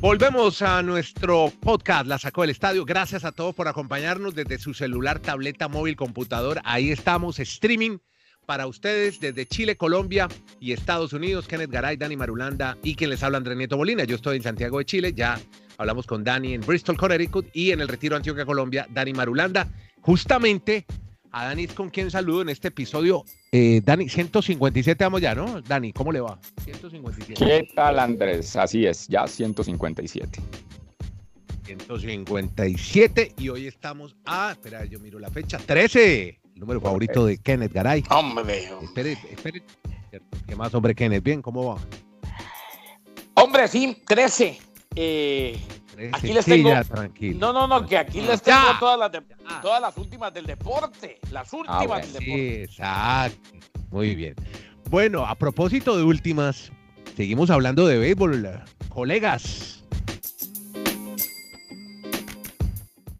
Volvemos a nuestro podcast, La Sacó del Estadio. Gracias a todos por acompañarnos desde su celular, tableta, móvil, computador. Ahí estamos, streaming para ustedes desde Chile, Colombia y Estados Unidos. Kenneth Garay, Dani Marulanda y quien les habla, Andrés Nieto Molina. Yo estoy en Santiago de Chile, ya hablamos con Dani en Bristol, Connecticut y en el Retiro Antioquia, Colombia, Dani Marulanda. Justamente a Dani con quien saludo en este episodio. Eh, Dani, 157 vamos ya, ¿no? Dani, ¿cómo le va? 157. ¿Qué tal, Andrés? Así es, ya 157. 157 y hoy estamos a, espera, yo miro la fecha, 13, el número favorito de Kenneth Garay. Hombre. Espere, espere. ¿Qué más, hombre, Kenneth? Bien, ¿cómo va? Hombre, sí, 13. Eh, aquí les tengo. no, no, no, que aquí les tengo todas las, todas las últimas del deporte. Las últimas ah, del deporte. exacto. Muy bien. Bueno, a propósito de últimas, seguimos hablando de béisbol, colegas.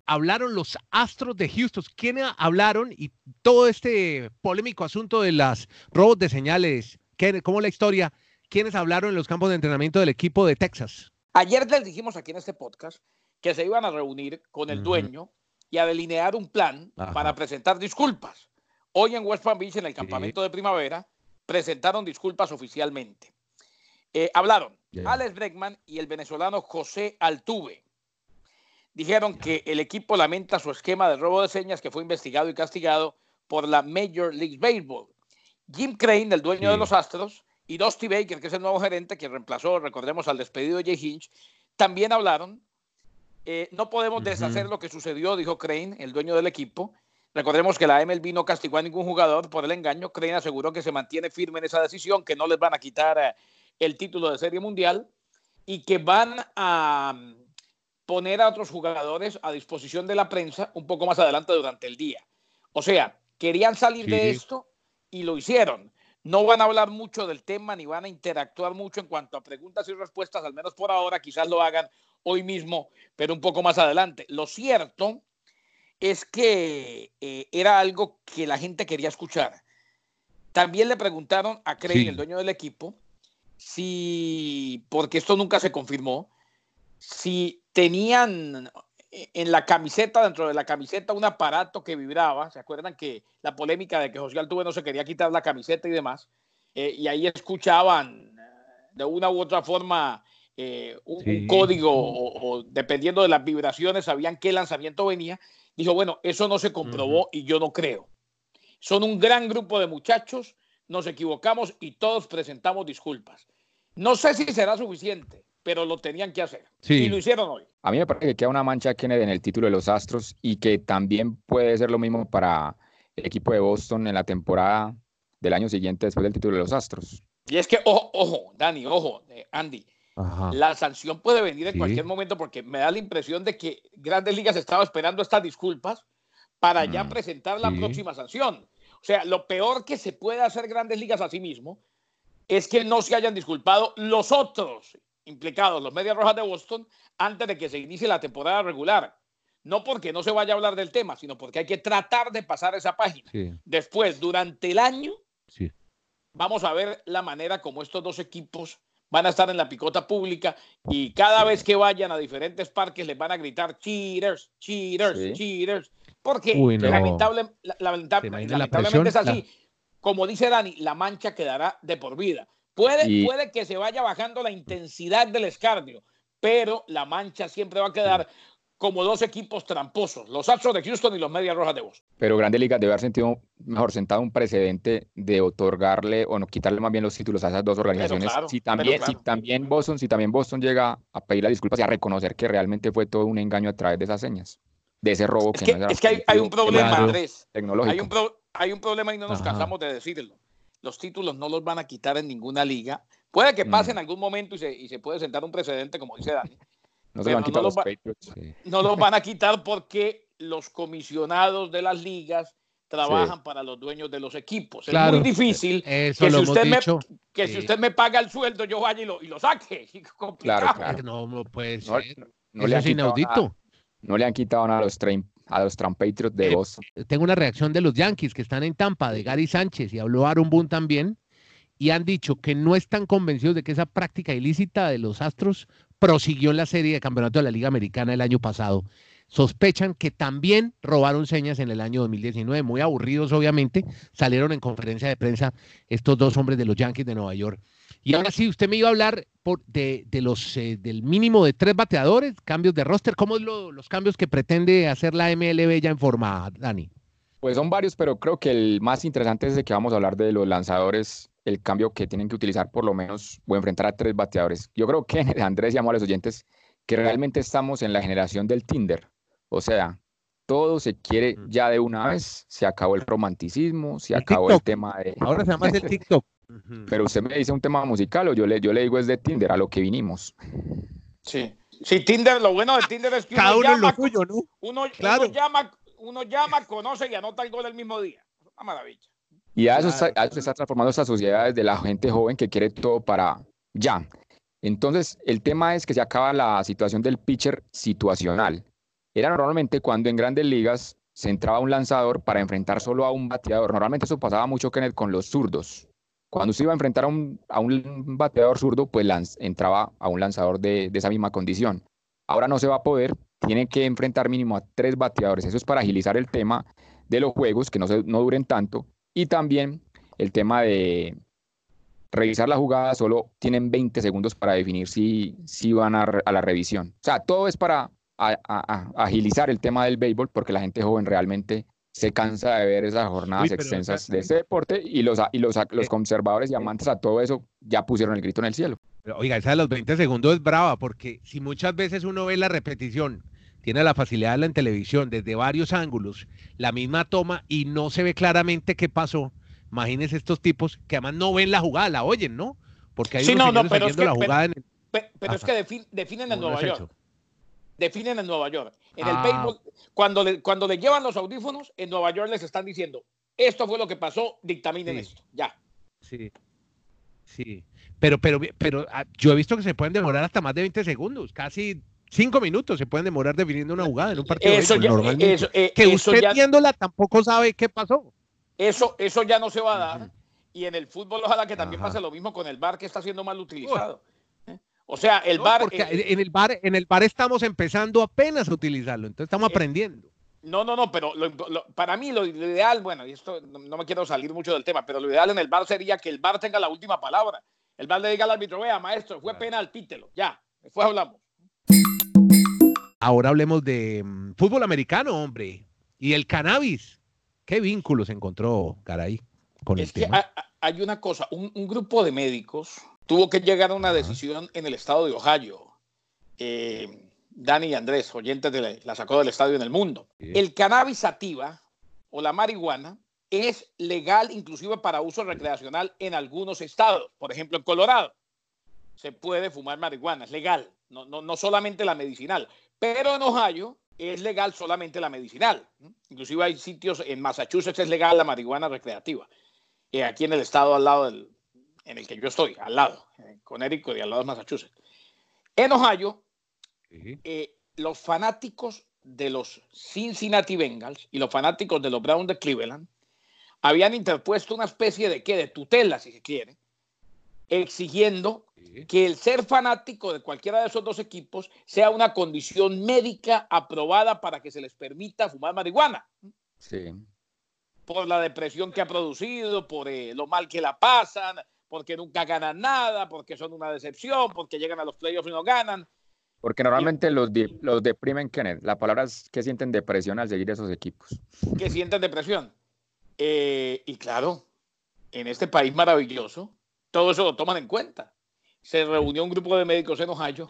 Hablaron los Astros de Houston. ¿Quiénes hablaron? Y todo este polémico asunto de las robos de señales. ¿Cómo la historia? ¿Quiénes hablaron en los campos de entrenamiento del equipo de Texas? Ayer les dijimos aquí en este podcast que se iban a reunir con el dueño y a delinear un plan para presentar disculpas. Hoy en West Palm Beach, en el campamento de primavera, presentaron disculpas oficialmente. Eh, hablaron Alex Bregman y el venezolano José Altuve. Dijeron que el equipo lamenta su esquema de robo de señas que fue investigado y castigado por la Major League Baseball. Jim Crane, el dueño de los Astros, y Dusty Baker, que es el nuevo gerente que reemplazó, recordemos, al despedido de Jay Hinch, también hablaron. Eh, no podemos deshacer lo que sucedió, dijo Crane, el dueño del equipo. Recordemos que la MLB no castigó a ningún jugador por el engaño. Crane aseguró que se mantiene firme en esa decisión, que no les van a quitar eh, el título de Serie Mundial y que van a mm, poner a otros jugadores a disposición de la prensa un poco más adelante durante el día. O sea, querían salir de esto y lo hicieron. No van a hablar mucho del tema ni van a interactuar mucho en cuanto a preguntas y respuestas, al menos por ahora, quizás lo hagan hoy mismo, pero un poco más adelante. Lo cierto es que eh, era algo que la gente quería escuchar. También le preguntaron a Craig, el dueño del equipo, si, porque esto nunca se confirmó, si tenían en la camiseta, dentro de la camiseta, un aparato que vibraba. ¿Se acuerdan que la polémica de que José Altuve no se quería quitar la camiseta y demás? Eh, y ahí escuchaban eh, de una u otra forma eh, un, código o, dependiendo de las vibraciones sabían qué lanzamiento venía. Dijo, bueno, eso no se comprobó y yo no creo. Son un gran grupo de muchachos, nos equivocamos y todos presentamos disculpas. No sé si será suficiente, pero lo tenían que hacer. Y lo hicieron hoy. A mí me parece que queda una mancha en el título de los Astros y que también puede ser lo mismo para el equipo de Boston en la temporada del año siguiente después del título de los Astros. Y es que, ojo, ojo, Dani, ojo, eh, Andy, la sanción puede venir en cualquier momento porque me da la impresión de que Grandes Ligas estaba esperando estas disculpas para ya mm, presentar la próxima sanción. O sea, lo peor que se puede hacer Grandes Ligas a sí mismo es que no se hayan disculpado los otros implicados los Medias Rojas de Boston antes de que se inicie la temporada regular. No porque no se vaya a hablar del tema, sino porque hay que tratar de pasar esa página. Después, durante el año, vamos a ver la manera como estos dos equipos van a estar en la picota pública y cada vez que vayan a diferentes parques les van a gritar cheaters, cheaters, cheaters. Porque lamentable, lamentablemente es así. Como dice Dani, la mancha quedará de por vida. Puede, puede que se vaya bajando la intensidad del escarnio, pero la mancha siempre va a quedar como dos equipos tramposos, los Astros de Houston y los Medias Rojas de Boston. Pero Grande Liga debe haber sentido mejor sentado un precedente de otorgarle o no quitarle más bien los títulos a esas dos organizaciones. si también, si también Boston, si también Boston llega a pedir las disculpas y a reconocer que realmente fue todo un engaño a través de esas señas, de ese robo es que, es que hay, un problema, Andrés. Hay un, hay un problema y no nos cansamos de decirlo los títulos no los van a quitar en ninguna liga. Puede que pase mm. en algún momento y se, y se puede sentar un precedente, como dice Dani. No se van a quitar los, No los van a quitar porque los comisionados de las ligas trabajan para los dueños de los equipos. es muy difícil que, si usted, me, que si usted me paga el sueldo, yo vaya y lo, y lo saque. Claro, claro. No, no puede ser. No, le es inaudito. no le han quitado nada a los 30 a los Patriots de eh, Boston. tengo una reacción de los Yankees que están en Tampa, de Gary Sánchez, y habló Aaron Boone también, y han dicho que no están convencidos de que esa práctica ilícita de los Astros prosiguió en la serie de campeonato de la Liga Americana el año pasado. Sospechan que también robaron señas en el año 2019, muy aburridos obviamente, salieron en conferencia de prensa estos dos hombres de los Yankees de Nueva York. Y ahora sí, usted me iba a hablar de, los, eh, del mínimo de tres bateadores, cambios de roster. ¿Cómo es los cambios que pretende hacer la MLB ya en forma, Dani? Pues son varios, pero creo que el más interesante es de que vamos a hablar de los lanzadores, el cambio que tienen que utilizar por lo menos o enfrentar a tres bateadores. Yo creo que Andrés llamó a los oyentes que realmente estamos en la generación del Tinder. O sea, todo se quiere ya de una vez, se acabó el romanticismo, se acabó el tema de... Ahora se llama el TikTok. Pero usted me dice un tema musical o yo le, yo le digo es de Tinder, a lo que vinimos. Sí. Sí, Tinder, lo bueno de Tinder es que Cada uno, llama, lo suyo, ¿no? Uno, claro. uno, llama, uno llama, conoce y anota el gol el mismo día. Una maravilla. Y a eso, está, a eso se está transformando esta sociedad de la gente joven que quiere todo para ya. Entonces, el tema es que se acaba la situación del pitcher situacional. Era normalmente cuando en grandes ligas se entraba un lanzador para enfrentar solo a un bateador. Normalmente eso pasaba mucho, Kenneth, con los zurdos. Cuando se iba a enfrentar a un, a un bateador zurdo, pues entraba a un lanzador de, esa misma condición. Ahora no se va a poder, tiene que enfrentar mínimo a tres bateadores. Eso es para agilizar el tema de los juegos, que no, se, no duren tanto. Y también el tema de revisar la jugada, solo tienen 20 segundos para definir si, si van a la revisión. O sea, todo es para agilizar el tema del béisbol, porque la gente joven realmente se cansa de ver esas jornadas extensas de ese deporte y los, y los, los eh, conservadores y eh. amantes a todo eso ya pusieron el grito en el cielo. oiga, esa de los 20 segundos es brava porque si muchas veces uno ve la repetición, tiene la facilidad de la en televisión desde varios ángulos, la misma toma y no se ve claramente qué pasó. Imagínense estos tipos que además no ven la jugada, la oyen, ¿no? Porque hay sí, no, no, pero es que, la jugada en pero, es que definen en Nueva York definen en Nueva York. En el ah. béisbol, cuando le, cuando le llevan los audífonos, en Nueva York les están diciendo, esto fue lo que pasó, dictaminen esto, ya. Sí, sí. Pero, pero, pero ah, yo he visto que se pueden demorar hasta más de 20 segundos, casi cinco minutos se pueden demorar definiendo una jugada en un partido eso de béisbol, ya, eh, que usted viéndola tampoco sabe qué pasó. Eso, eso ya no se va a dar. Y en el fútbol ojalá que también pase lo mismo con el bar que está siendo mal utilizado. O sea, el bar. en el bar, en el bar estamos empezando apenas a utilizarlo, entonces estamos eh, aprendiendo. No, no, no, pero para mí lo, ideal, bueno, y esto no, me quiero salir mucho del tema, pero lo ideal en el bar sería que el bar tenga la última palabra. El bar le diga al árbitro, vea, maestro, fue penal, pítelo, ya, después hablamos. Ahora hablemos de mm, fútbol americano, hombre, y el cannabis. ¿Qué vínculos encontró, caray, con el tema? hay una cosa, un grupo de médicos tuvo que llegar a una decisión en el estado de Ohio. Eh, Dani y Andrés, oyentes de la, sacó del estadio en el mundo. El cannabis sativa o la marihuana es legal inclusive para uso recreacional en algunos estados. Por ejemplo, en Colorado se puede fumar marihuana, es legal, no, no, solamente la medicinal. Pero en Ohio es legal solamente la medicinal. Inclusive hay sitios, en Massachusetts es legal la marihuana recreativa. Y aquí en el estado al lado del, en el que yo estoy, al lado, con Érico y al lado de Massachusetts. En Ohio, eh, los fanáticos de los Cincinnati Bengals y los fanáticos de los Browns de Cleveland habían interpuesto una especie de, ¿qué? de tutela, si se quiere, exigiendo que el ser fanático de cualquiera de esos dos equipos sea una condición médica aprobada para que se les permita fumar marihuana. Sí. Por la depresión que ha producido, por eh, lo mal que la pasan, porque nunca ganan nada, porque son una decepción, porque llegan a los playoffs y no ganan. Porque normalmente los, los deprimen, Kenneth. La palabra es que sienten depresión al seguir esos equipos. Que sienten depresión. Eh, y claro, en este país maravilloso, todo eso lo toman en cuenta. Se reunió un grupo de médicos en Ohio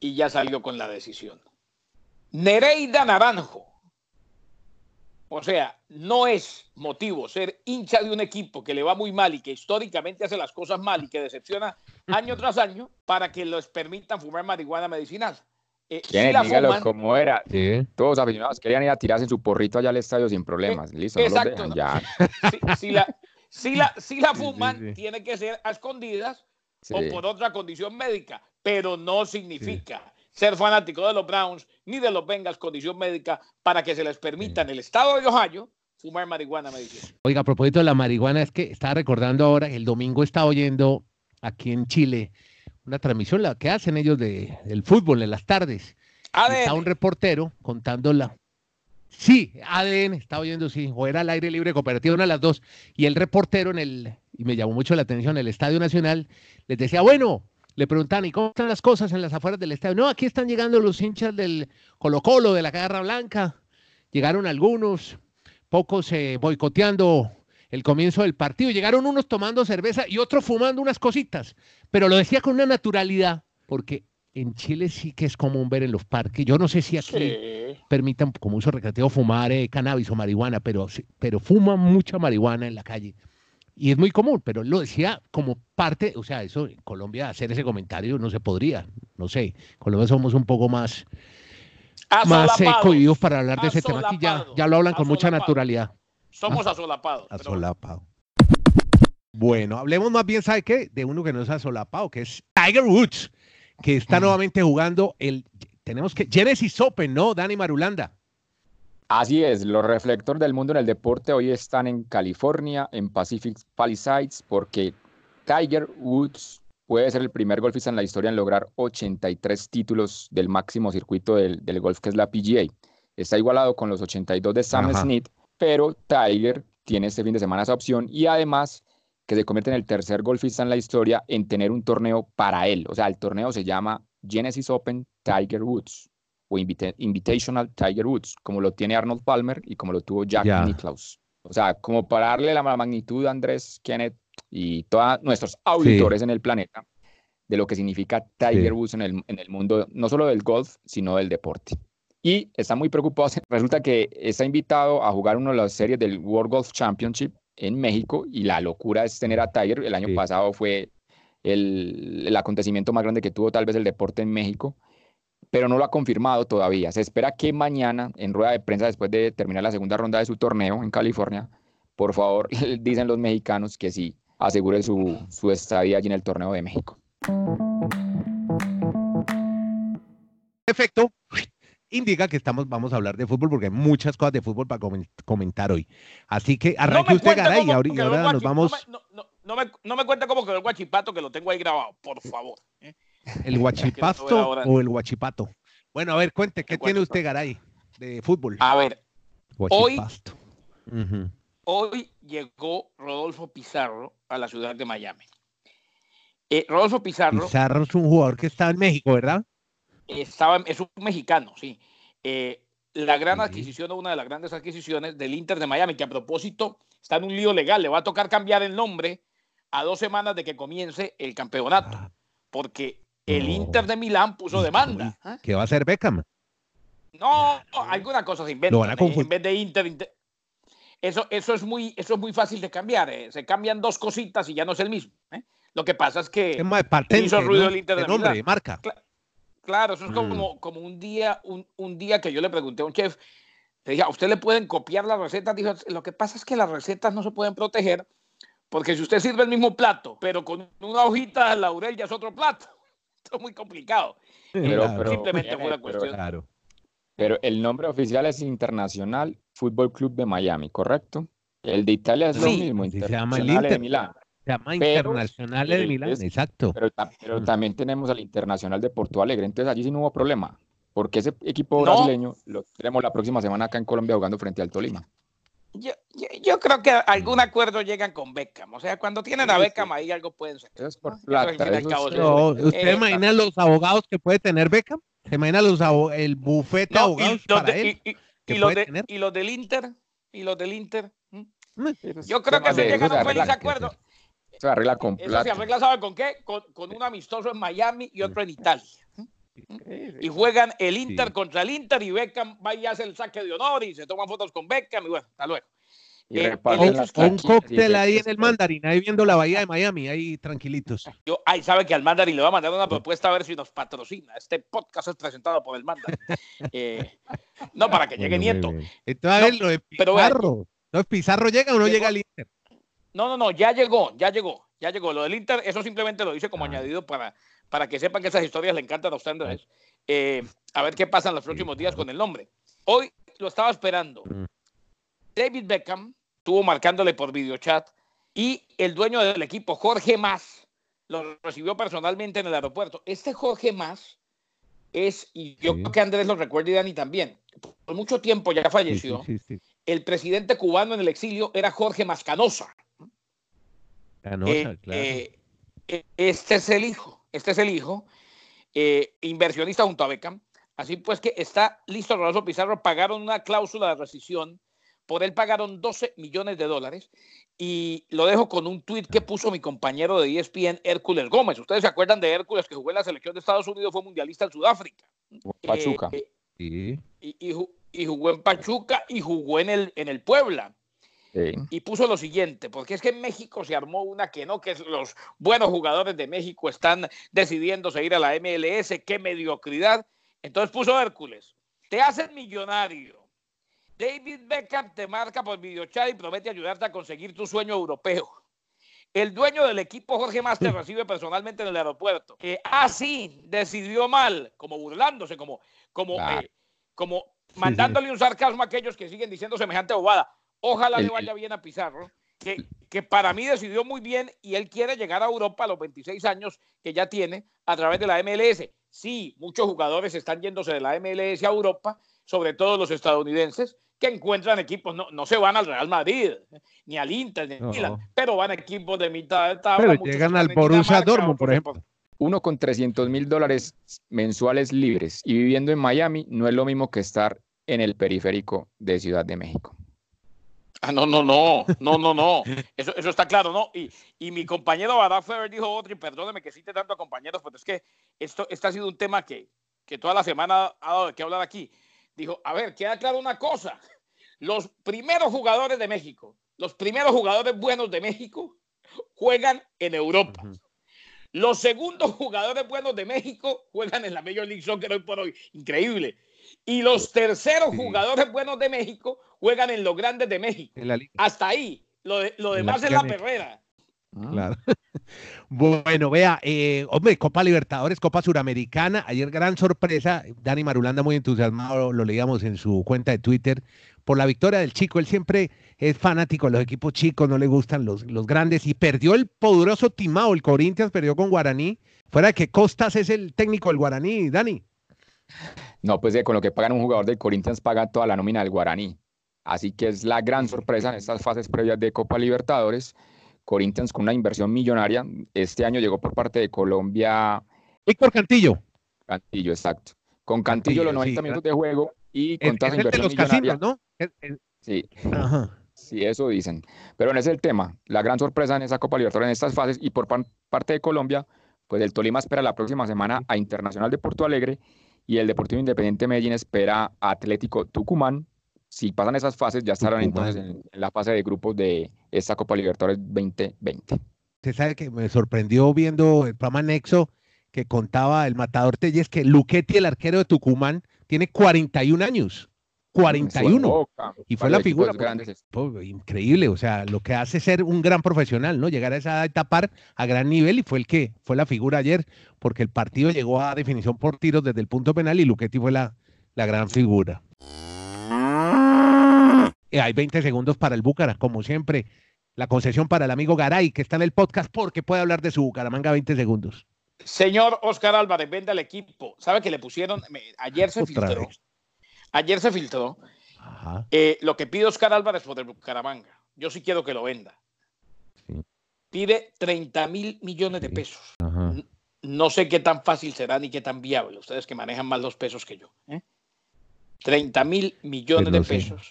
y ya salió con la decisión. Nereida Naranjo, o sea, no es motivo ser hincha de un equipo que le va muy mal y que históricamente hace las cosas mal y que decepciona año tras año para que les permitan fumar marihuana medicinal. Eh, dígalo como era. Todos los aficionados querían ir a tirarse en su porrito allá al estadio sin problemas. Eh, Listo, exacto. ya. Si, la, si, la, si la fuman, tiene que ser a escondidas o por otra condición médica, pero no significa ser fanático de los Browns ni de los Bengals, condición médica, para que se les permita en el estado de Ohio fumar marihuana, me dice. Oiga, a propósito de la marihuana, es que estaba recordando ahora, el domingo estaba oyendo aquí en Chile una transmisión la que hacen ellos de, del fútbol en las tardes. Está un reportero contándola. Sí, ADN, estaba oyendo, sí, o era al aire libre cooperativo, una de las dos. Y el reportero en el, y me llamó mucho la atención, el Estadio Nacional, les decía, bueno, le preguntan, ¿y cómo están las cosas en las afueras del estadio? No, aquí están llegando los hinchas del Colo Colo, de la Garra Blanca. Llegaron algunos, pocos eh, boicoteando el comienzo del partido. Llegaron unos tomando cerveza y otros fumando unas cositas, pero lo decía con una naturalidad, porque en Chile sí que es común ver en los parques. Yo no sé si aquí permitan como uso recreativo fumar eh, cannabis o marihuana, pero, pero fuman mucha marihuana en la calle. Y es muy común, pero lo decía como parte, o sea, eso en Colombia hacer ese comentario no se podría, no sé. En Colombia somos un poco más, más eh, cohibidos para hablar de ese tema. Aquí ya, ya lo hablan con mucha naturalidad. Somos asolapados. Asolapado. Bueno, hablemos más bien, ¿sabe qué? De uno que no es asolapado, que es Tiger Woods, que está nuevamente jugando el, tenemos que, Genesis Open, ¿no? Dani Marulanda. Así es, los reflectores del mundo en el deporte hoy están en California, en Pacific Palisades, porque Tiger Woods puede ser el primer golfista en la historia en lograr 83 títulos del máximo circuito del, golf, que es la PGA. Está igualado con los 82 de Sam Smith, pero Tiger tiene este fin de semana esa opción y además que se convierte en el tercer golfista en la historia en tener un torneo para él. O sea, el torneo se llama Genesis Open Tiger Woods o Invitational Tiger Woods, como lo tiene Arnold Palmer y como lo tuvo Jack Nicklaus. O sea, como para darle la magnitud a Andrés, Kenneth y todos nuestros auditores en el planeta de lo que significa Tiger Woods en el, en el mundo, no solo del golf, sino del deporte y está muy preocupado. Resulta que está invitado a jugar una de las series del World Golf Championship en México y la locura es tener a Tiger. El año pasado fue el, el, acontecimiento más grande que tuvo tal vez el deporte en México, pero no lo ha confirmado todavía. Se espera que mañana, en rueda de prensa, después de terminar la segunda ronda de su torneo en California, por favor, dicen los mexicanos que sí, asegure su, su estadía allí en el torneo de México. Efecto, indica que estamos, vamos a hablar de fútbol porque hay muchas cosas de fútbol para comentar hoy. Así que arranque usted, Garay, y ahora, nos vamos. No me, no, me, cuenta cómo que el guachipato que lo tengo ahí grabado, por favor. ¿eh? ¿El guachipato o el guachipato? Bueno, a ver, cuente, ¿qué tiene usted, Garay, de fútbol? A ver, hoy, hoy llegó Rodolfo Pizarro a la ciudad de Miami. Eh, Rodolfo Pizarro. Pizarro es un jugador que está en México, ¿verdad? estaba, es un mexicano, sí. Eh, la gran adquisición, una de las grandes adquisiciones del Inter de Miami, que a propósito está en un lío legal, le va a tocar cambiar el nombre a dos semanas de que comience el campeonato, ah. porque el Inter de Milán puso demanda. ¿Qué va a hacer Beckham? No, alguna cosa se inventa. ¿eh? En vez de Inter, Eso, eso, es muy, eso es muy fácil de cambiar. ¿eh? Se cambian dos cositas y ya no es el mismo. Lo que pasa es que hizo ruido el Inter de, nombre, marca. Claro, eso es como, mm. como un, día, un, día que yo le pregunté a un chef, le dije, ¿a usted le pueden copiar las recetas? Dijo, lo que pasa es que las recetas no se pueden proteger porque si usted sirve el mismo plato, pero con una hojita de laurel ya es otro plato. Esto es muy complicado. Pero, simplemente fue una cuestión. Claro. Pero el nombre oficial es Internacional Fútbol Club de Miami, ¿correcto? El de Italia es lo mismo, Internacional de Milán. Se llama Internacional de Milán, exacto. Pero, también tenemos al Internacional de Porto Alegre, entonces allí sí no hubo problema, porque ese equipo brasileño lo tenemos la próxima semana acá en Colombia jugando frente al Tolima. Yo, creo que algún mm. acuerdo llegan con Beckham. O sea, cuando tienen a Beckham ahí algo pueden ser. es por plata. ¿Usted imagina los abogados que puede tener Beckham? ¿Se imagina los el bufete de abogados para él? Y, los y, los del Inter. Y los del Inter. Yo creo que se llegan a un feliz acuerdo. Se arregla con Eso se arregla, ¿sabe con qué? Con, un amistoso en Miami y otro en Italia. Y juegan el Inter contra el Inter y Beckham va y hace el saque de honor y se toman fotos con Beckham y bueno, hasta luego. Y eh, un cóctel ahí en el mandarín, ahí viendo la bahía de Miami, ahí tranquilitos. Yo, ay, sabe que al mandarín le va a mandar una propuesta a ver si nos patrocina. Este podcast es presentado por el mandarín. Eh, no, para que llegue Nieto. Entonces, a ver, lo de Pizarro. ¿No, ¿Pizarro llega o no llega al Inter? No, no, no, ya llegó, ya llegó, ya llegó. Lo del Inter, eso simplemente lo dice como ah. añadido para, para que sepan que esas historias le encantan a ustedes. Eh, a ver qué pasa en los próximos días con el nombre. Hoy lo estaba esperando. Mm. David Beckham estuvo marcándole por videochat y el dueño del equipo, Jorge Más, lo recibió personalmente en el aeropuerto. Este Jorge Más es, y yo creo que Andrés lo recuerda y Dani también, por mucho tiempo ya falleció. el presidente cubano en el exilio era Jorge Mascanosa. Canosa, eh, claro. Eh, eh, este es el hijo, este es el hijo, inversionista junto a Beckham. Así pues que está listo Rolando Pizarro, pagaron una cláusula de rescisión, por él pagaron 12 millones de dólares y lo dejo con un tuit que puso mi compañero de ESPN, Hércules Gómez. Ustedes se acuerdan de Hércules que jugó en la selección de Estados Unidos, fue mundialista en Sudáfrica. Pachuca. y, jugó en Pachuca y jugó en el, en el Puebla. Y puso lo siguiente, porque es que en México se armó una que no, que los buenos jugadores de México están decidiéndose ir a la MLS, qué mediocridad. Entonces puso Hércules, te haces millonario. David Beckham te marca por videochat y promete ayudarte a conseguir tu sueño europeo. El dueño del equipo, Jorge Más, te recibe personalmente en el aeropuerto. Que así decidió mal, como burlándose, como, como, eh, como mandándole un sarcasmo a aquellos que siguen diciendo semejante bobada. Ojalá le vaya bien a Pizarro, que, que para mí decidió muy bien y él quiere llegar a Europa a los 26 años que ya tiene a través de la MLS. Sí, muchos jugadores están yéndose de la MLS a Europa, sobre todo los estadounidenses, que encuentran equipos, no, no se van al Real Madrid, ni al Inter, ni al Milan, pero van a equipos de mitad de tabla. Pero llegan al Borussia Dortmund, por ejemplo. Uno con 300 mil dólares mensuales libres y viviendo en Miami no es lo mismo que estar en el periférico de Ciudad de México. Ah, no, no, no, no, no, no. Eso, eso está claro, ¿no? Y, y mi compañero Feber dijo otro, y perdóneme que cite tanto a compañeros, pero es que esto, este ha sido un tema que, que toda la semana ha dado de qué hablar aquí. Dijo, a ver, queda claro una cosa. Los primeros jugadores de México, los primeros jugadores buenos de México, juegan en Europa. Los segundos jugadores buenos de México juegan en la Major League Soccer hoy por hoy. Increíble. Y los terceros jugadores buenos de México juegan en los grandes de México. Hasta ahí. Lo, lo demás es la perrera. Ah. Claro. bueno, vea, eh, hombre, Copa Libertadores, Copa Suramericana, ayer gran sorpresa, Dani Marulanda muy entusiasmado, lo leíamos en su cuenta de Twitter, por la victoria del chico, él siempre es fanático de los equipos chicos, no le gustan los, los grandes, y perdió el poderoso Timao, el Corinthians perdió con Guaraní, fuera de que Costas es el técnico del Guaraní, Dani. No, pues con lo que pagan un jugador del Corinthians paga toda la nómina del Guaraní. Así que es la gran sorpresa en estas fases previas de Copa Libertadores. Corinthians con una inversión millonaria. Este año llegó por parte de Colombia. Víctor Cantillo. Cantillo, exacto. Con Cantillo, los 90 minutos de juego y con toda esa inversión los millonaria. ¿no? Sí. Sí, eso dicen. Pero no es el tema. La gran sorpresa en esa Copa Libertadores en estas fases y por parte de Colombia, pues el Tolima espera la próxima semana a Internacional de Porto Alegre y el Deportivo Independiente Medellín espera a Atlético Tucumán. Si pasan esas fases, ya estarán entonces en, la fase de grupos de esta Copa Libertadores 2020. Usted sabe que me sorprendió viendo el programa Nexo que contaba el matador Telles que Luquetti, el arquero de Tucumán, tiene 41 años. 41. Y fue la figura. Increíble, o sea, lo que hace ser un gran profesional, ¿no? Llegar a esa edad y tapar a gran nivel y fue el que fue la figura ayer, porque el partido llegó a definición por tiros desde el punto penal y Luquetti fue la, la gran figura. Y hay 20 segundos para el Búcara, como siempre. La concesión para el amigo Garay, que está en el podcast porque puede hablar de su Bucaramanga 20 segundos. Señor Oscar Álvarez, vende al equipo. ¿Sabe que le pusieron? ayer se filtró. Ayer se filtró eh, lo que pide Oscar Álvarez por el Bucaramanga. Yo sí quiero que lo venda. Pide 30 mil millones de pesos. No sé qué tan fácil será ni qué tan viable. Ustedes que manejan más los pesos que yo. 30 ¿eh? mil millones de pesos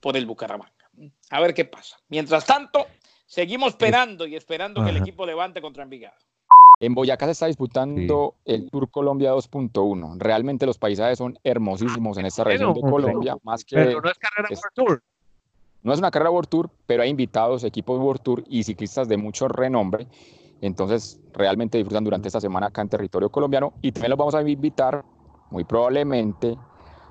por el Bucaramanga. A ver qué pasa. Mientras tanto, seguimos esperando y esperando que el equipo levante contra Envigado. En Boyacá se está disputando el Tour Colombia 2.1. Realmente los paisajes son hermosísimos en esta región de Colombia, más que... Pero no es carrera World Tour. No es una carrera World Tour, pero hay invitados, equipos World Tour y ciclistas de mucho renombre. Entonces, realmente disfrutan durante esta semana acá en territorio colombiano y también los vamos a invitar, muy probablemente,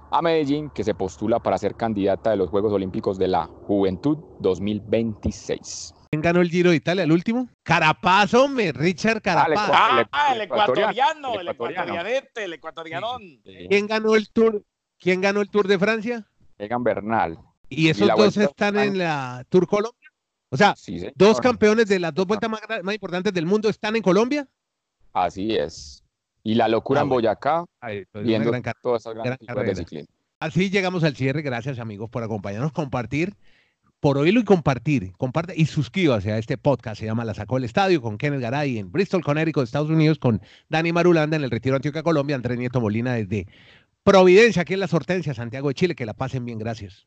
a Medellín, que se postula para ser candidata de los Juegos Olímpicos de la Juventud 2026. ¿Quién ganó el Giro de Italia, el último? Carapaz, hombre, Richard Carapaz. Ah, el, ecuatoriano, el ecuatorianete, el ecuatorianón. ¿Quién ganó el Tour? ¿Quién ganó el Tour de Francia? Egan Bernal. ¿Y esos dos están en la Tour Colombia? O sea, dos campeones de las dos vueltas más, importantes del mundo están en Colombia. Así es. Y la locura ah, en Boyacá, pues, viendo todas esas grandes de Así llegamos al cierre. Gracias, amigos, por acompañarnos, compartir, por oírlo y compartir. Comparte y suscríbase a este podcast. Se llama La Sacó el Estadio con Kenneth Garay en Bristol, Connecticut, Estados Unidos, con Dani Marulanda en el Retiro Antioquia, Colombia, Andrés Nieto Molina desde Providencia, aquí en Las Hortensias, Santiago de Chile. Que la pasen bien. Gracias.